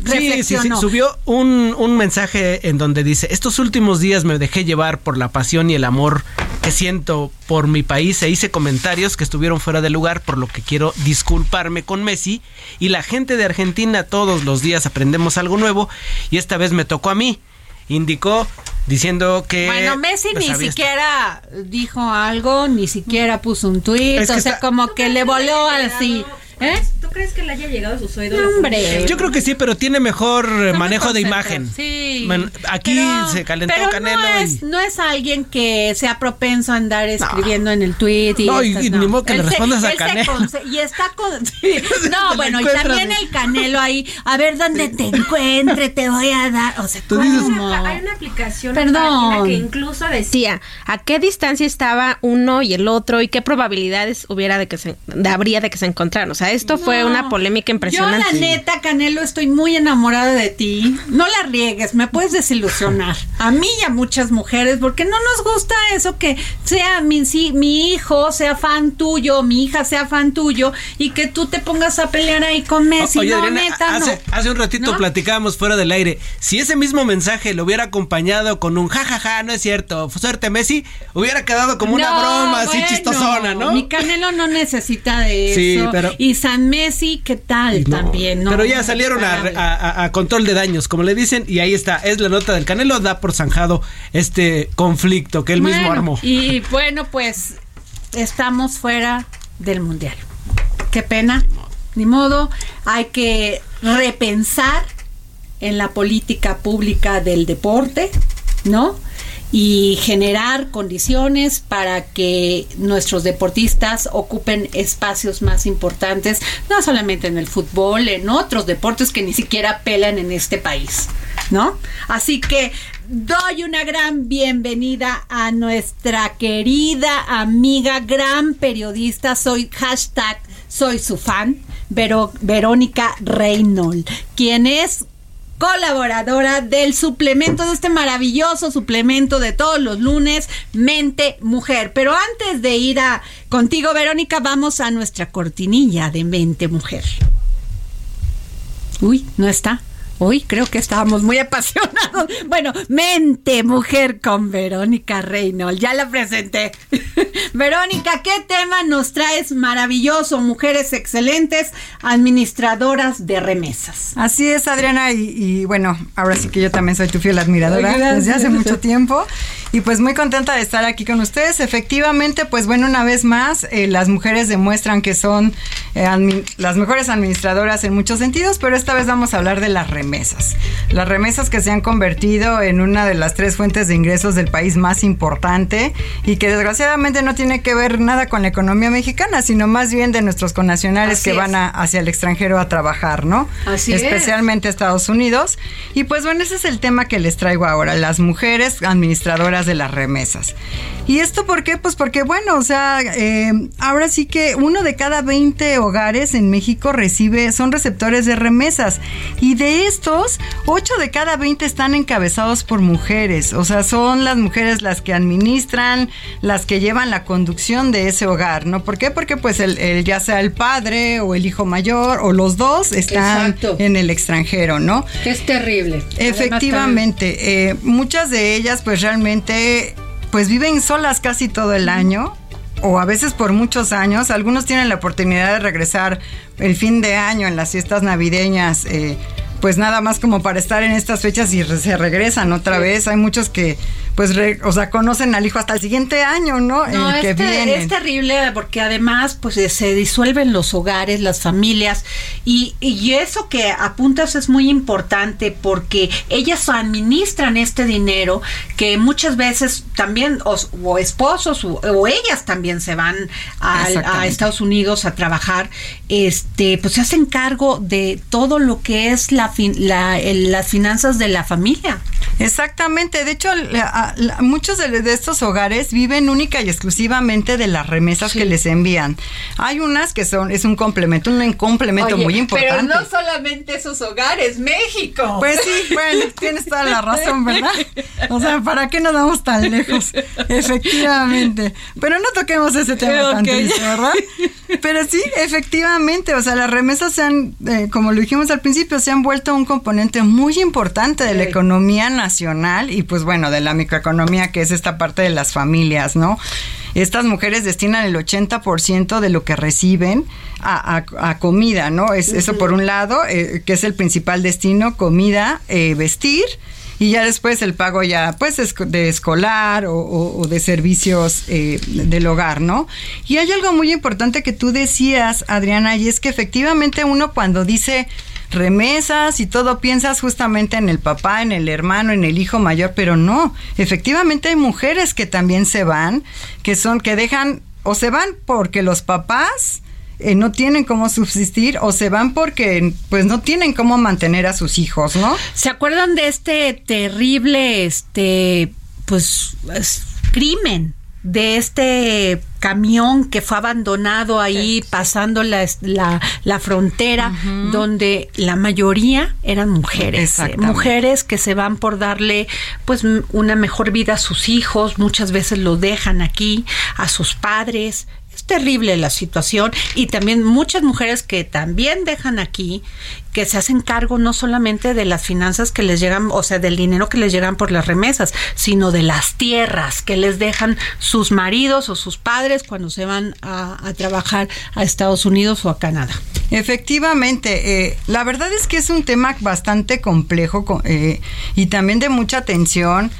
sí, sí, sí, subió un, un, mensaje en donde dice, estos últimos días me dejé llevar por la pasión y el amor que siento por mi país e hice comentarios que estuvieron fuera de lugar, por lo que quiero disculparme con Messi y la gente de Argentina todos los días aprendemos algo nuevo y esta vez me tocó a mí. Indicó diciendo que...
Bueno, Messi ni siquiera dijo algo, ni siquiera puso un tuit, o sea, como que le voló así. ¿Eh?
¿Tú crees que le haya llegado a sus oídos?
Hombre.
Yo creo que sí, pero tiene mejor manejo de imagen.
Sí.
aquí se calentó Canelo.
No es, no es alguien que sea propenso a andar escribiendo en el tweet. Y
no, y, ni modo que le respondas a Canelo.
y está con. No, bueno, y también el Canelo ahí. A ver dónde te encuentre, te voy a dar. O sea,
¿Tú dices, hay una aplicación Perdón. que incluso decía a qué distancia estaba uno y el otro y qué probabilidades hubiera de que se, habría de que se encontraran. O sea, esto fue una polémica impresionante.
Yo, la neta, Canelo, estoy muy enamorada de ti. No la riegues, me puedes desilusionar. A mí y a muchas mujeres, porque no nos gusta eso que sea mi, mi hijo sea fan tuyo, mi hija sea fan tuyo, y que tú te pongas a pelear ahí con Messi. no, neta,
hace, hace un ratito platicábamos fuera del aire. Si ese mismo mensaje lo hubiera acompañado con un jajaja, ja, ja, no es cierto, suerte Messi, hubiera quedado como una broma así chistosona, ¿no?
Mi Canelo no necesita de eso.
Sí, pero
San Messi, ¿qué tal? También, ¿no?
Pero ya salieron a, control de daños, como le dicen, y ahí está, es la nota del Canelo, da por zanjado este conflicto que él mismo armó.
Y bueno, pues estamos fuera del Mundial. Qué pena, ni modo, hay que repensar en la política pública del deporte, ¿no? Y generar condiciones para que nuestros deportistas ocupen espacios más importantes, no solamente en el fútbol, en otros deportes que ni siquiera pelan en este país, ¿no? Así que doy una gran bienvenida a nuestra querida amiga, gran periodista, soy hashtag, soy su fan, Verónica Reynolds, quien es colaboradora del suplemento, de este maravilloso suplemento de todos los lunes, Mente Mujer. Pero antes de ir a contigo, Verónica, vamos a nuestra cortinilla de Mente Mujer. Uy, no está. Hoy creo que estábamos muy apasionados. Bueno, mente mujer con Verónica Reynolds. Ya la presenté. Verónica, ¿qué tema nos traes maravilloso? Mujeres excelentes, administradoras de remesas.
Así es, Adriana. Y, bueno, ahora sí que yo también soy tu fiel admiradora desde hace mucho tiempo. Y pues muy contenta de estar aquí con ustedes. Efectivamente, pues bueno, una vez más, eh, las mujeres demuestran que son eh, las mejores administradoras en muchos sentidos, pero esta vez vamos a hablar de las remesas. Las remesas que se han convertido en una de las tres fuentes de ingresos del país más importante y que desgraciadamente no tiene que ver nada con la economía mexicana, sino más bien de nuestros connacionales que van hacia el extranjero a trabajar, ¿no?
Así
Especialmente a Estados Unidos. Y pues bueno, ese es el tema que les traigo ahora, las mujeres administradoras de las remesas. ¿Y esto por qué? Pues porque, bueno, o sea, eh, ahora sí que uno de cada 20 hogares en México recibe, son receptores de remesas. Y de estos, 8 de cada 20 están encabezados por mujeres. O sea, son las mujeres las que administran, las que llevan la conducción de ese hogar, ¿no? ¿Por qué? Porque pues el, ya sea el padre o el hijo mayor o los dos están en el extranjero, ¿no?
Que es terrible.
Efectivamente, eh, muchas de ellas pues realmente pues viven solas casi todo el año o a veces por muchos años. Algunos tienen la oportunidad de regresar el fin de año en las fiestas navideñas. Eh, pues nada más como para estar en estas fechas y se regresan otra vez. Hay muchos que pues, o sea, conocen al hijo hasta el siguiente año, ¿no?
No,
que
es, terrible porque además pues se disuelven los hogares, las familias y, y eso que apuntas es muy importante porque ellas administran este dinero que muchas veces también o, esposos o, ellas también se van a, Estados Unidos a trabajar, este pues se hacen cargo de todo lo que es la, las finanzas de la familia.
Exactamente, de hecho muchos de, estos hogares viven única y exclusivamente de las remesas que les envían. Hay unas que son es un complemento, un complemento muy importante.
Pero no solamente esos hogares, México.
Pues sí, bueno, tienes toda la razón, ¿verdad? O sea, ¿para qué nos vamos tan lejos? Efectivamente. Pero no toquemos ese tema tan triste, ¿verdad? Pero sí, efectivamente, o sea, las remesas se han, eh, como lo dijimos al principio, se han vuelto un componente muy importante de la economía nacional y pues bueno, de la microeconomía que es esta parte de las familias, ¿no? Estas mujeres destinan el 80% de lo que reciben a, comida, ¿no? Es, Eso por un lado, eh, que es el principal destino, comida, eh, vestir y ya después el pago ya pues de escolar o, de servicios eh, del hogar, ¿no? Y hay algo muy importante que tú decías, Adriana, y es que efectivamente uno cuando dice remesas y todo piensas justamente en el papá, en el hermano, en el hijo mayor, pero no, efectivamente hay mujeres que también se van, que son que dejan o se van porque los papás eh, no tienen cómo subsistir o se van porque pues no tienen cómo mantener a sus hijos, ¿no?
¿Se acuerdan de este terrible este pues crimen de este camión que fue abandonado ahí pasando la, la, frontera, donde la mayoría eran mujeres, eh, mujeres que se van por darle pues una mejor vida a sus hijos, muchas veces lo dejan aquí, a sus padres, terrible la situación y también muchas mujeres que también dejan aquí, que se hacen cargo no solamente de las finanzas que les llegan, o sea, del dinero que les llegan por las remesas, sino de las tierras que les dejan sus maridos o sus padres cuando se van a, trabajar a Estados Unidos o a Canadá.
Efectivamente, eh, la verdad es que es un tema bastante complejo eh, y también de mucha atención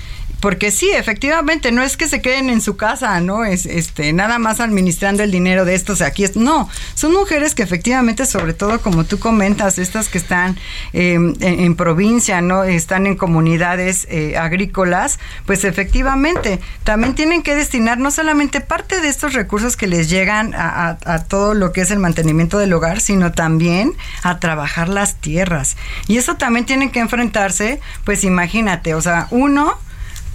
porque sí, efectivamente, no es que se queden en su casa, ¿no? Es este nada más administrando el dinero de estos aquí. No, son mujeres que efectivamente, sobre todo como tú comentas, estas que están em, en, provincia, ¿no? Están en comunidades eh, agrícolas, pues efectivamente también tienen que destinar no solamente parte de estos recursos que les llegan a, a todo lo que es el mantenimiento del hogar, sino también a trabajar las tierras. Y eso también tienen que enfrentarse, pues imagínate, o sea, uno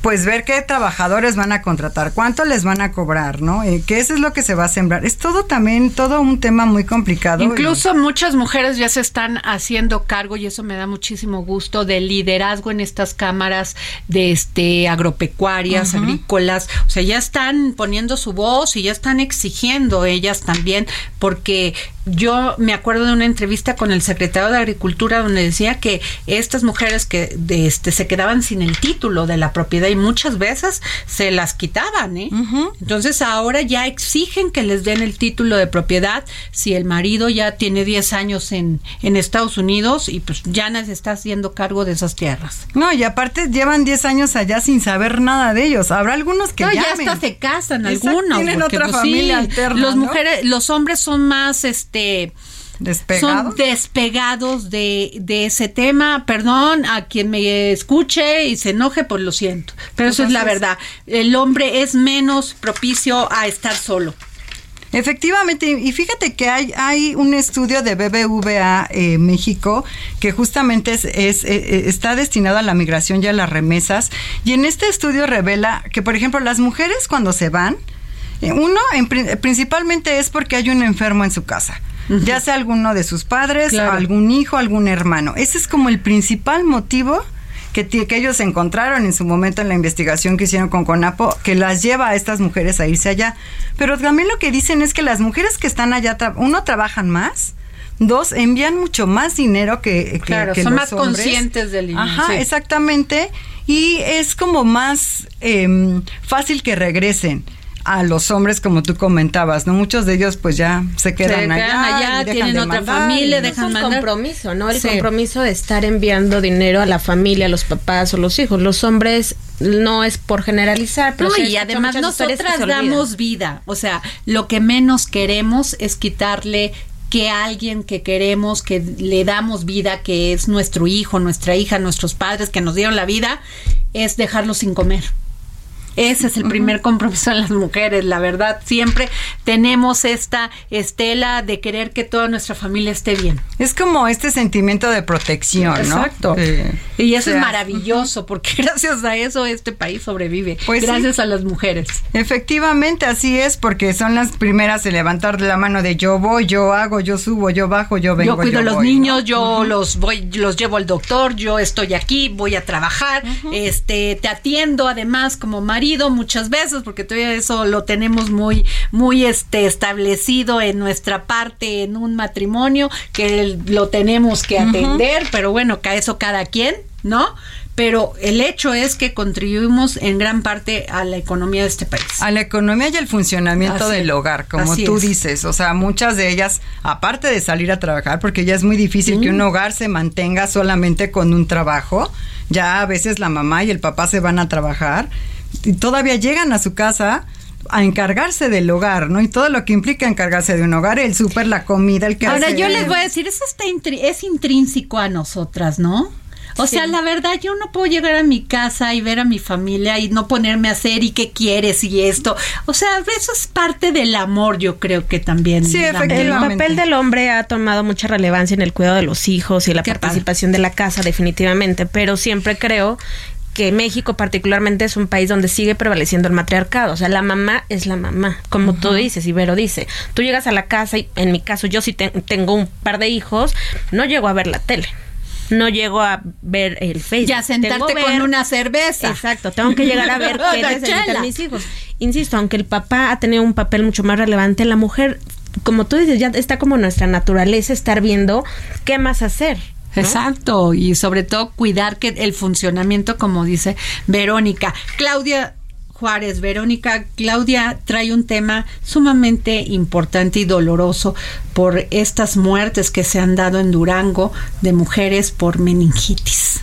pues ver qué trabajadores van a contratar, cuánto les van a cobrar, ¿no? Eh, que eso es lo que se va a sembrar. Es todo también, todo un tema muy complicado.
Incluso muchas mujeres ya se están haciendo cargo, y eso me da muchísimo gusto, del liderazgo en estas cámaras de este agropecuarias, agrícolas. O sea, ya están poniendo su voz y ya están exigiendo ellas también, porque yo me acuerdo de una entrevista con el secretario de Agricultura donde decía que estas mujeres que de este se quedaban sin el título de la propiedad y muchas veces se las quitaban, ¿eh? Entonces ahora ya exigen que les den el título de propiedad si el marido ya tiene 10 años en, en Estados Unidos y pues ya se está haciendo cargo de esas tierras.
No, y aparte llevan 10 años allá sin saber nada de ellos. Habrá algunos que
no, ya hasta se casan algunos.
Tienen otra pues, familia alterna,
Los mujeres, los hombres son más este son despegados de, de, ese tema. Perdón a quien me escuche y se enoje, pues lo siento. Pero eso es la verdad. El hombre es menos propicio a estar solo.
Efectivamente, y fíjate que hay, hay un estudio de BBVA eh, México que justamente es, es, eh, eh, está destinado a la migración y a las remesas. Y en este estudio revela que, por ejemplo, las mujeres cuando se van, uno principalmente es porque hay un enfermo en su casa ya sea alguno de sus padres, algún hijo, algún hermano. Ese es como el principal motivo que, que, ellos encontraron en su momento en la investigación que hicieron con CONAPO, que las lleva a estas mujeres a irse allá. Pero también lo que dicen es que las mujeres que están allá, uno, trabajan más, Dos, envían mucho más dinero que, que,
claro, son más conscientes del dinero.
Ajá, exactamente. Y es como más em, fácil que regresen a los hombres, como tú comentabas, ¿no? Muchos de ellos pues ya se quedan,
se
quedan
allá, tienen otra familia, dejan el compromiso, ¿no? El compromiso de estar enviando dinero a la familia, a los papás o los hijos. Los hombres no es por generalizar, pero
y además nosotras damos vida, o sea, lo que menos queremos es quitarle que alguien que queremos, que le damos vida, que es nuestro hijo, nuestra hija, nuestros padres que nos dieron la vida, es dejarlo sin comer. Ese es el primer compromiso de las mujeres, la verdad. Siempre tenemos esta estela de querer que toda nuestra familia esté bien.
Es como este sentimiento de protección, ¿no?
Exacto. y eso es maravilloso, porque gracias a eso este país sobrevive. Pues gracias a las mujeres.
Efectivamente, así es, porque son las primeras en levantar la mano de yo voy, yo hago, yo subo, yo bajo, yo vengo.
Yo cuido a los niños, yo los voy, los llevo al doctor, yo estoy aquí, voy a trabajar, este, te atiendo además como marido muchas veces, porque todavía eso lo tenemos muy, muy este, establecido en nuestra parte en un matrimonio, que lo tenemos que atender, pero bueno, que eso cada quien, ¿no? pero el hecho es que contribuimos en gran parte a la economía de este país.
A la economía y el funcionamiento del hogar, como tú dices. O sea, muchas de ellas, aparte de salir a trabajar, porque ya es muy difícil que un hogar se mantenga solamente con un trabajo, ya a veces la mamá y el papá se van a trabajar y todavía llegan a su casa a encargarse del hogar, ¿no? Y todo lo que implica encargarse de un hogar, el súper, la comida, el que
Ahora yo les voy a decir, eso está es intrínseco a nosotras, ¿no? O sea, la verdad, yo no puedo llegar a mi casa y ver a mi familia y no ponerme a hacer y qué quieres y esto. O sea, eso es parte del amor, yo creo que también.
Sí, efectivamente. El papel del hombre ha tomado mucha relevancia en el cuidado de los hijos y la participación de la casa, definitivamente, pero siempre creo que México particularmente es un país donde sigue prevaleciendo el matriarcado. O sea, la mamá es la mamá, como tú dices, Ibero dice. Tú llegas a la casa y en mi caso yo sí tengo un par de hijos, no llego a ver la tele no llego a ver el Facebook.
Ya sentarte con una cerveza.
Exacto, tengo que llegar a ver qué necesitan mis hijos. Insisto, aunque el papá ha tenido un papel mucho más relevante, la mujer, como tú dices, ya está como nuestra naturaleza estar viendo qué más hacer.
Exacto, y sobre todo cuidar que el funcionamiento, como dice Verónica. Claudia Juárez, Verónica, Claudia trae un tema sumamente importante y doloroso por estas muertes que se han dado en Durango de mujeres por meningitis.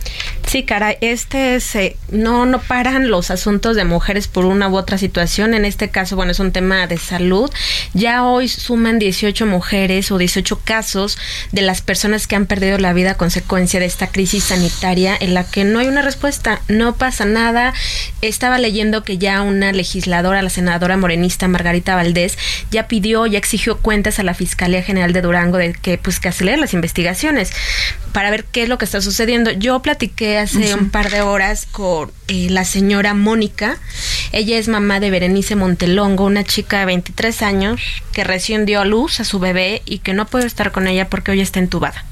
Sí, cara, este es, no, no paran los asuntos de mujeres por una u otra situación. En este caso, bueno, es un tema de salud. Ya hoy suman 18 mujeres o 18 casos de las personas que han perdido la vida a consecuencia de esta crisis sanitaria en la que no hay una respuesta, no pasa nada. Estaba leyendo que ya una legisladora, la senadora morenista Margarita Valdés, ya pidió, ya exigió cuentas a la Fiscalía General de Durango de que pues que acelere las investigaciones para ver qué es lo que está sucediendo. Yo platiqué hace un par de horas con eh, la señora Mónica. Ella es mamá de Berenice Montelongo, una chica de 23 años que recién dio a luz a su bebé y que no puede estar con ella porque hoy está entubada.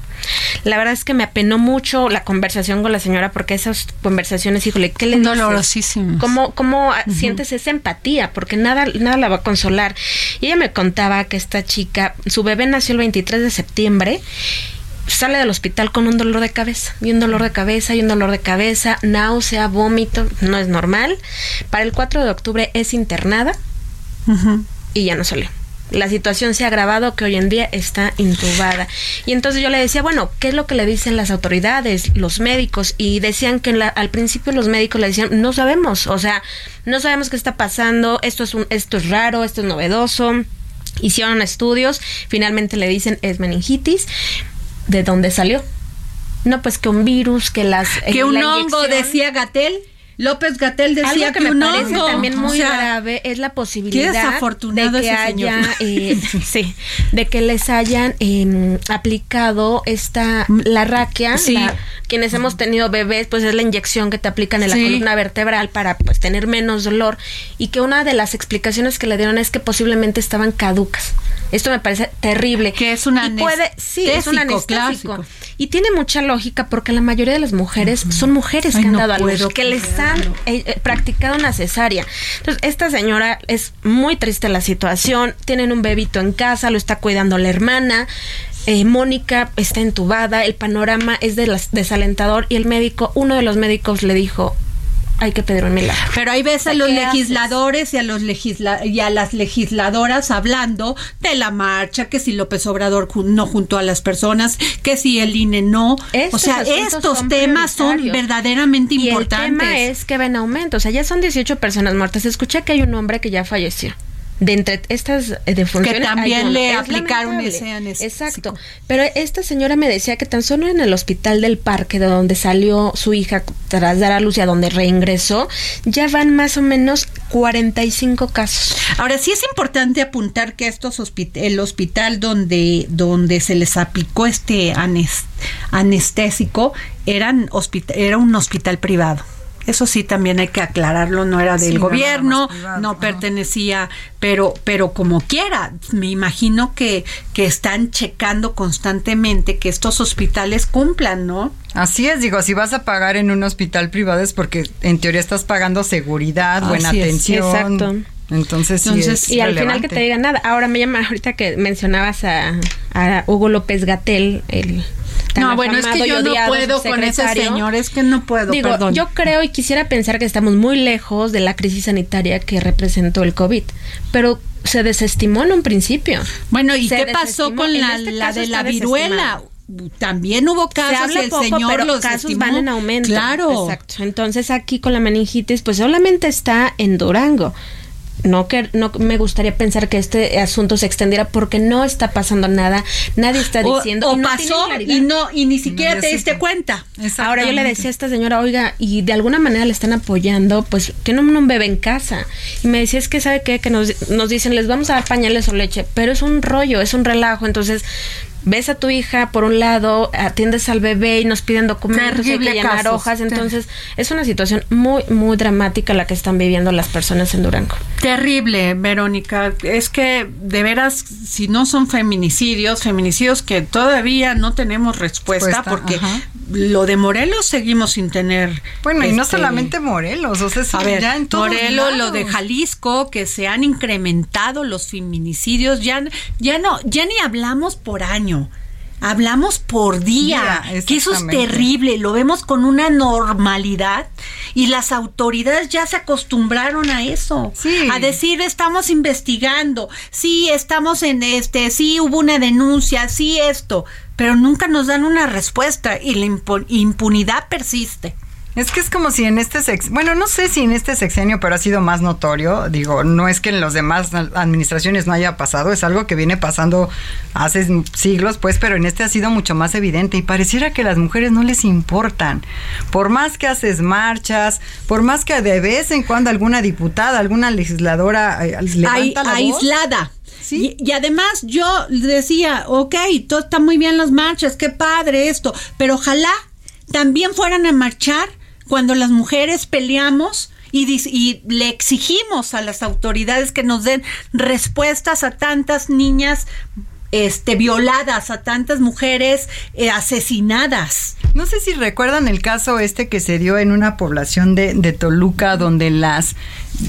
La verdad es que me apenó mucho la conversación con la señora porque esas conversaciones, híjole, ¿qué le
dices?
¿Cómo, cómo sientes esa empatía? Porque nada, nada la va a consolar. Y ella me contaba que esta chica, su bebé nació el 23 de septiembre sale del hospital con un dolor de cabeza, y un dolor de cabeza, y un dolor de cabeza, náusea, vómito, no es normal. Para el 4 de octubre es internada y ya no salió. La situación se ha agravado que hoy en día está intubada. Y entonces yo le decía, bueno, ¿qué es lo que le dicen las autoridades, los médicos? Y decían que al principio los médicos le decían, no sabemos, o sea, no sabemos qué está pasando, esto es, un, esto es raro, esto es novedoso. Hicieron estudios, finalmente le dicen es meningitis, de dónde salió. No, pues que un virus, que las...
Que un hongo, decía Gatel. López Gatel decía
que, me parece también muy grave es la posibilidad de que haya, eh, sí, de que les hayan em, aplicado esta la raquia. Sí. quienes hemos tenido bebés, pues es la inyección que te aplican en la columna vertebral para pues tener menos dolor y que una de las explicaciones que le dieron es que posiblemente estaban caducas. Esto me parece terrible.
Que es una puede,
sí, es un anestésico. Y tiene mucha lógica porque la mayoría de las mujeres son mujeres que han dado a luz, que les han eh, eh, practicado una cesárea. Entonces, esta señora es muy triste la situación, tienen un bebito en casa, lo está cuidando la hermana. Eh, Mónica está entubada, el panorama es de desalentador y el médico, uno de los médicos le dijo, hay que pedir un milagro.
Pero ahí ves a los legisladores y a los legisla y a las legisladoras hablando de la marcha, que si López Obrador no juntó a las personas, que si el INE no. o sea, estos temas son verdaderamente importantes. El
tema es que ven aumento, o sea, ya son 18 personas muertas. Escuché que hay un hombre que ya falleció de entre estas eh, defunciones
que también le aplicaron ese
exacto. Pero esta señora me decía que tan solo en el hospital del parque de donde salió su hija tras dar a luz y a donde reingresó ya van más o menos 45 casos.
Ahora sí es importante apuntar que estos el hospital donde donde se les aplicó este anestésico eran era un hospital privado eso sí también hay que aclararlo, no era del gobierno, no pertenecía, pero pero como quiera, me imagino que que están checando constantemente que estos hospitales cumplan, ¿no?
Así es, digo, si vas a pagar en un hospital privado es porque en teoría estás pagando seguridad, buena atención. exacto. Entonces, Entonces
y al final que te digan nada. Ahora me llama ahorita que mencionabas a, a Hugo López Gatel, el
no, bueno, es que yo no puedo con ese señor, es que no puedo, Digo,
Yo creo y quisiera pensar que estamos muy lejos de la crisis sanitaria que representó el COVID, pero se desestimó en un principio.
Bueno, ¿y qué pasó con la, este la de la viruela? también hubo casos el señor pero los
casos van en aumento.
Claro.
Exacto. Entonces aquí con la meningitis pues solamente está en Durango no que no me gustaría pensar que este asunto se extendiera porque no está pasando nada, nadie está diciendo
o, pasó y no y ni siquiera te diste cuenta.
Ahora yo le decía a esta señora, "Oiga, y de alguna manera le están apoyando, pues que no un bebé en casa." Y me decía, "Es que sabe qué? que nos nos dicen, "Les vamos a dar pañales o leche", pero es un rollo, es un relajo, entonces ves a tu hija por un lado, atiendes al bebé y nos piden documentos, hay que llenar hojas, entonces es una situación muy muy dramática la que están viviendo las personas en Durango.
Terrible, Verónica, es que de veras si no son feminicidios, feminicidios que todavía no tenemos respuesta porque lo de Morelos seguimos sin tener
Bueno, y no este, solamente Morelos, o sea, ya en
Morelos, lo de Jalisco que se han incrementado los feminicidios, ya ya no ya ni hablamos por año Hablamos por día, que eso es terrible, lo vemos con una normalidad y las autoridades ya se acostumbraron a eso, a decir estamos investigando, sí estamos en este, sí hubo una denuncia, sí esto, pero nunca nos dan una respuesta y la impunidad persiste.
Es que es como si en este sexenio, bueno, no sé si en este sexenio, pero ha sido más notorio. Digo, no es que en los demás administraciones no haya pasado, es algo que viene pasando hace siglos, pues, pero en este ha sido mucho más evidente y pareciera que las mujeres no les importan. Por más que haces marchas, por más que de vez en cuando alguna diputada, alguna legisladora eh, levanta la
aislada. ¿Sí? Y, y, además yo decía, ok, todo está muy bien las marchas, qué padre esto, pero ojalá también fueran a marchar cuando las mujeres peleamos y, le exigimos a las autoridades que nos den respuestas a tantas niñas este, violadas, a tantas mujeres eh, asesinadas.
No sé si recuerdan el caso este que se dio en una población de, de Toluca, donde las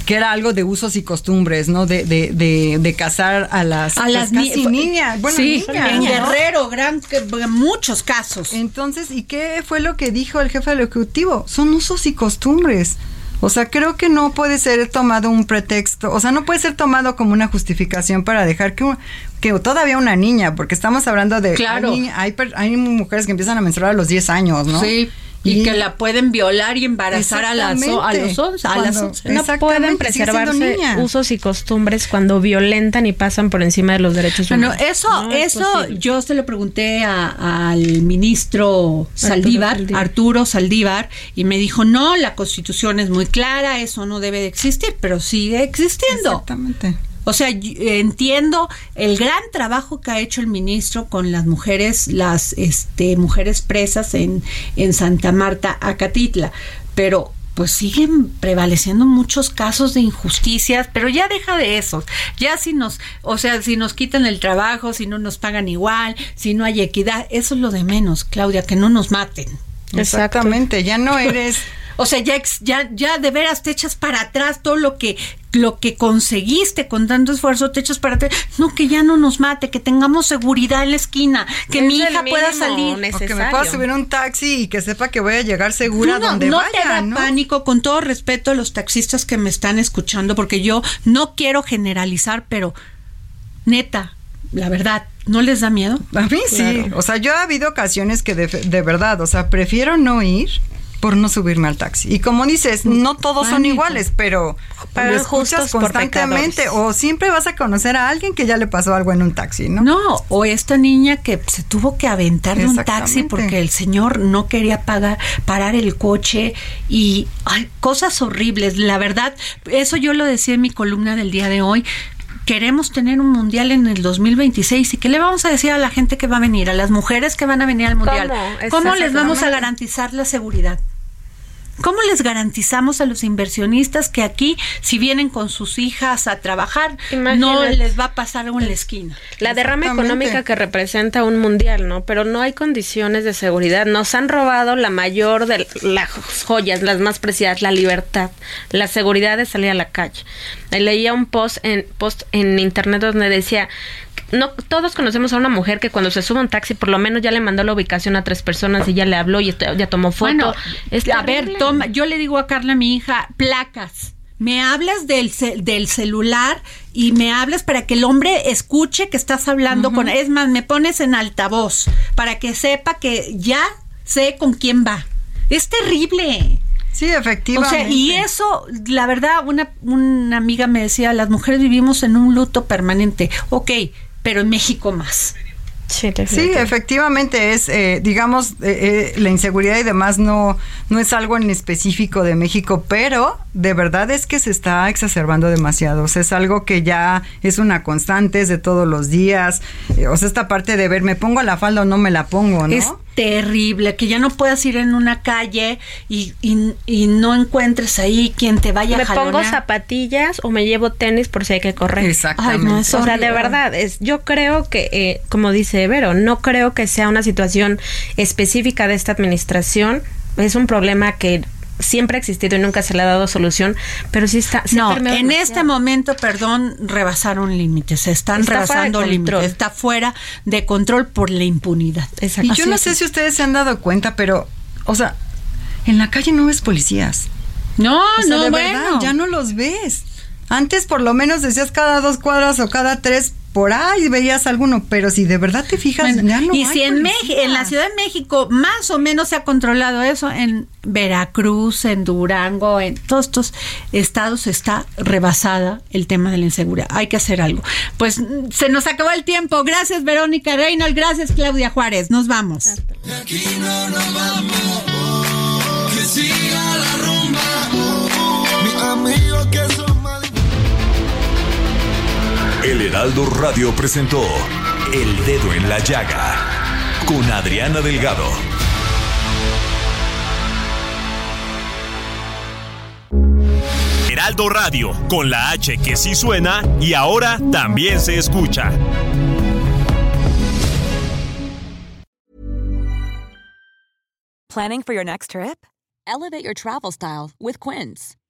que era algo de usos y costumbres, ¿no? De, de, de, de casar a las,
a las niñas. Bueno, sí, en Guerrero, gran, muchos casos.
Entonces, ¿y qué fue lo que dijo el jefe del Ejecutivo? Son usos y costumbres. O sea, creo que no puede ser tomado un pretexto, o sea, no puede ser tomado como una justificación para dejar que, que todavía una niña, porque estamos hablando de...
Claro.
Hay, hay, mujeres que empiezan a menstruar a los 10 años, ¿no?
Sí. Y, que la pueden violar y embarazar a, las, a los 11. A las
No pueden preservarse usos y costumbres cuando violentan y pasan por encima de los derechos humanos.
Bueno, eso, eso yo se lo pregunté al ministro Saldívar, Arturo Saldívar, y me dijo, no, la constitución es muy clara, eso no debe de existir, pero sigue existiendo.
Exactamente.
O sea, entiendo el gran trabajo que ha hecho el ministro con las mujeres, las este, mujeres presas en, en Santa Marta, Acatitla, pero pues siguen prevaleciendo muchos casos de injusticias, pero ya deja de eso. Ya si nos, o sea, si nos quitan el trabajo, si no nos pagan igual, si no hay equidad, eso es lo de menos, Claudia, que no nos maten.
Exactamente, ya no eres
O sea, ya, ya, ya de veras te echas para atrás todo lo que lo que conseguiste con tanto esfuerzo te echas para atrás. No, que ya no nos mate, que tengamos seguridad en la esquina, que mi hija pueda salir.
O que me pueda subir un taxi y que sepa que voy a llegar segura
no,
donde
no
vaya.
Te da
¿no?
pánico, con todo respeto a los taxistas que me están escuchando, porque yo no quiero generalizar, pero neta, la verdad, ¿no les da miedo?
A mí sí. O sea, yo ha habido ocasiones que de, de verdad, o sea, prefiero no ir por no subirme al taxi. Y como dices, no todos son iguales, pero, pero lo escuchas constantemente o siempre vas a conocer a alguien que ya le pasó algo en un taxi, ¿no?
No, o esta niña que se tuvo que aventar de un taxi porque el señor no quería pagar parar el coche y hay cosas horribles, la verdad, eso yo lo decía en mi columna del día de hoy queremos tener un mundial en el 2026 y qué le vamos a decir a la gente que va a venir, a las mujeres que van a venir al mundial.
¿Cómo,
¿Cómo les vamos a garantizar la seguridad? ¿Cómo les garantizamos a los inversionistas que aquí, si vienen con sus hijas a trabajar, Imagínate. no les va a pasar algo en la esquina?
La derrama económica que representa un mundial, ¿no? Pero no hay condiciones de seguridad. Nos han robado la mayor de las joyas, las más preciadas, la libertad, la seguridad de salir a la calle. Leía un post en, post en internet donde decía no todos conocemos a una mujer que cuando se sube a un taxi por lo menos ya le mandó la ubicación a tres personas y ya le habló y ya tomó foto.
Bueno, a ver, toma, yo le digo a Carla, mi hija, placas. Me hablas del, del celular y me hablas para que el hombre escuche que estás hablando uh -huh. con... Es más, me pones en altavoz para que sepa que ya sé con quién va. Es terrible.
Sí, efectivamente.
O sea, y eso, la verdad, una, una amiga me decía, las mujeres vivimos en un luto permanente. Ok, pero en México más.
Sí, sí, efectivamente es, eh, digamos, eh, eh, la inseguridad y demás no, no es algo en específico de México, pero de verdad es que se está exacerbando demasiado. O sea, es algo que ya es una constante, es de todos los días. o sea, esta parte de ver, me pongo la falda o no me la pongo, ¿no?
Es terrible, que ya no puedas ir en una calle y, y, y no encuentres ahí quien te vaya
me
a jalonear.
pongo zapatillas o me llevo tenis por si hay que correr.
Exactamente. Ay,
no, o sea, de verdad, es, yo creo que, eh, como dice Vero, no creo que sea una situación específica de esta administración. Es un problema que siempre ha existido y nunca se le ha dado solución, pero sí está.
no, en este momento, perdón, rebasaron límites, se están está rebasando límites, está fuera de control por la impunidad.
Exacto. Y yo no sé si ustedes se han dado cuenta, pero, o sea, en la calle no ves policías.
No,
o sea,
no,
de
bueno.
verdad, ya no los ves. Antes por lo menos decías cada dos cuadras o cada tres por ahí veías alguno, pero si de verdad te fijas, bueno, ya no
Y
hay
si en, México, en la Ciudad de México más o menos se ha controlado eso, en Veracruz, en Durango, en todos estos estados está rebasada el tema de la inseguridad. Hay que hacer algo. Pues se nos acabó el tiempo. Gracias, Verónica Reynolds. Gracias, Claudia Juárez. Nos vamos.
Aquí no nos vamos. Que siga la rumba. Mi amigo que son
El Heraldo Radio presentó El Dedo en la Llaga con Adriana Delgado.
Heraldo Radio, con la H que sí suena y ahora también se escucha.
Planning for your next trip? Elevate your travel style with Quince.